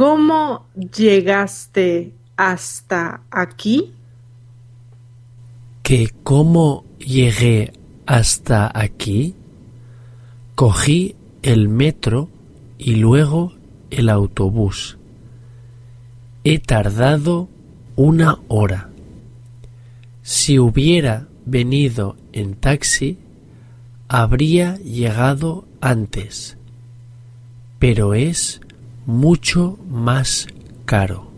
¿Cómo llegaste hasta aquí? ¿Que cómo llegué hasta aquí? Cogí el metro y luego el autobús. He tardado una hora. Si hubiera venido en taxi, habría llegado antes, pero es mucho más caro.